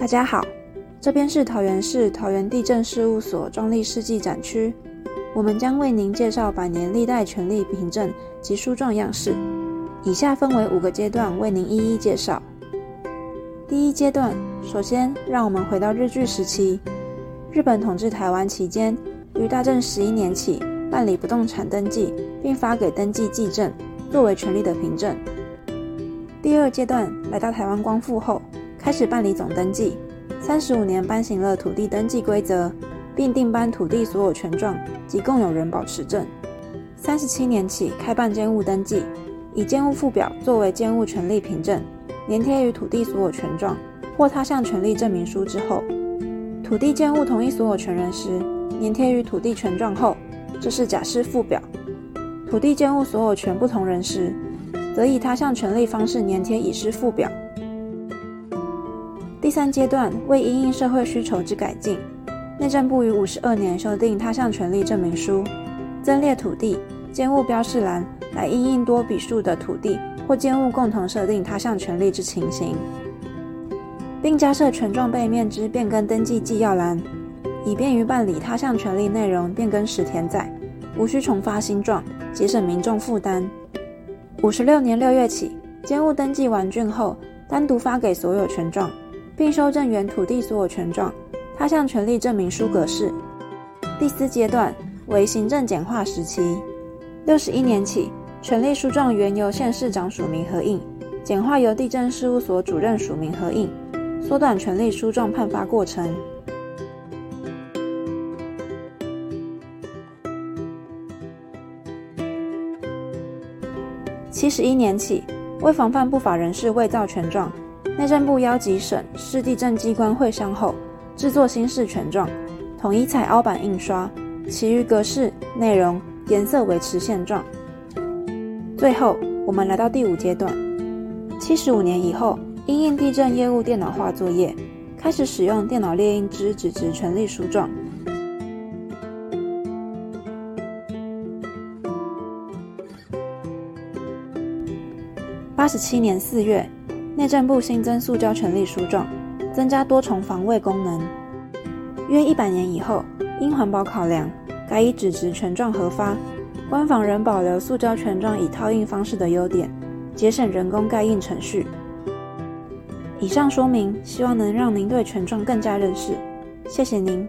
大家好，这边是桃园市桃园地震事务所壮丽世纪展区，我们将为您介绍百年历代权力凭证及书状样式。以下分为五个阶段，为您一一介绍。第一阶段，首先让我们回到日据时期，日本统治台湾期间，于大正十一年起办理不动产登记，并发给登记记证，作为权力的凭证。第二阶段，来到台湾光复后。开始办理总登记，三十五年颁行了土地登记规则，并定颁土地所有权状及共有人保持证。三十七年起开办监务登记，以监务附表作为监务权利凭证，粘贴于土地所有权状或他项权利证明书之后。土地监务同一所有权人时，粘贴于土地权状后，这是假释附表；土地监务所有权不同人时，则以他项权利方式粘贴已释附表。第三阶段为因应社会需求之改进，内政部于五十二年修订他项权利证明书，增列土地兼务标示栏，来因应多笔数的土地或兼务共同设定他项权利之情形，并加设权状背面之变更登记纪要栏，以便于办理他项权利内容变更时填载，无需重发新状，节省民众负担。五十六年六月起，兼务登记完竣后，单独发给所有权状。并修正原土地所有权状、他向权利证明书格式。第四阶段为行政简化时期，六十一年起，权利书状原由县市长署名核印，简化由地震事务所主任署名核印，缩短权利书状判发过程。七十一年起，为防范不法人士伪造权状。内政部邀集省市地政机关会商后，制作新式权状，统一采凹版印刷，其余格式、内容、颜色维持现状。最后，我们来到第五阶段。七十五年以后，因应地震业务电脑化作业，开始使用电脑列印之纸质权利书状。八十七年四月。内政部新增塑胶权利书状，增加多重防卫功能。约一百年以后，因环保考量，改以纸质权状核发。官方仍保留塑胶权状以套印方式的优点，节省人工盖印程序。以上说明，希望能让您对权状更加认识。谢谢您。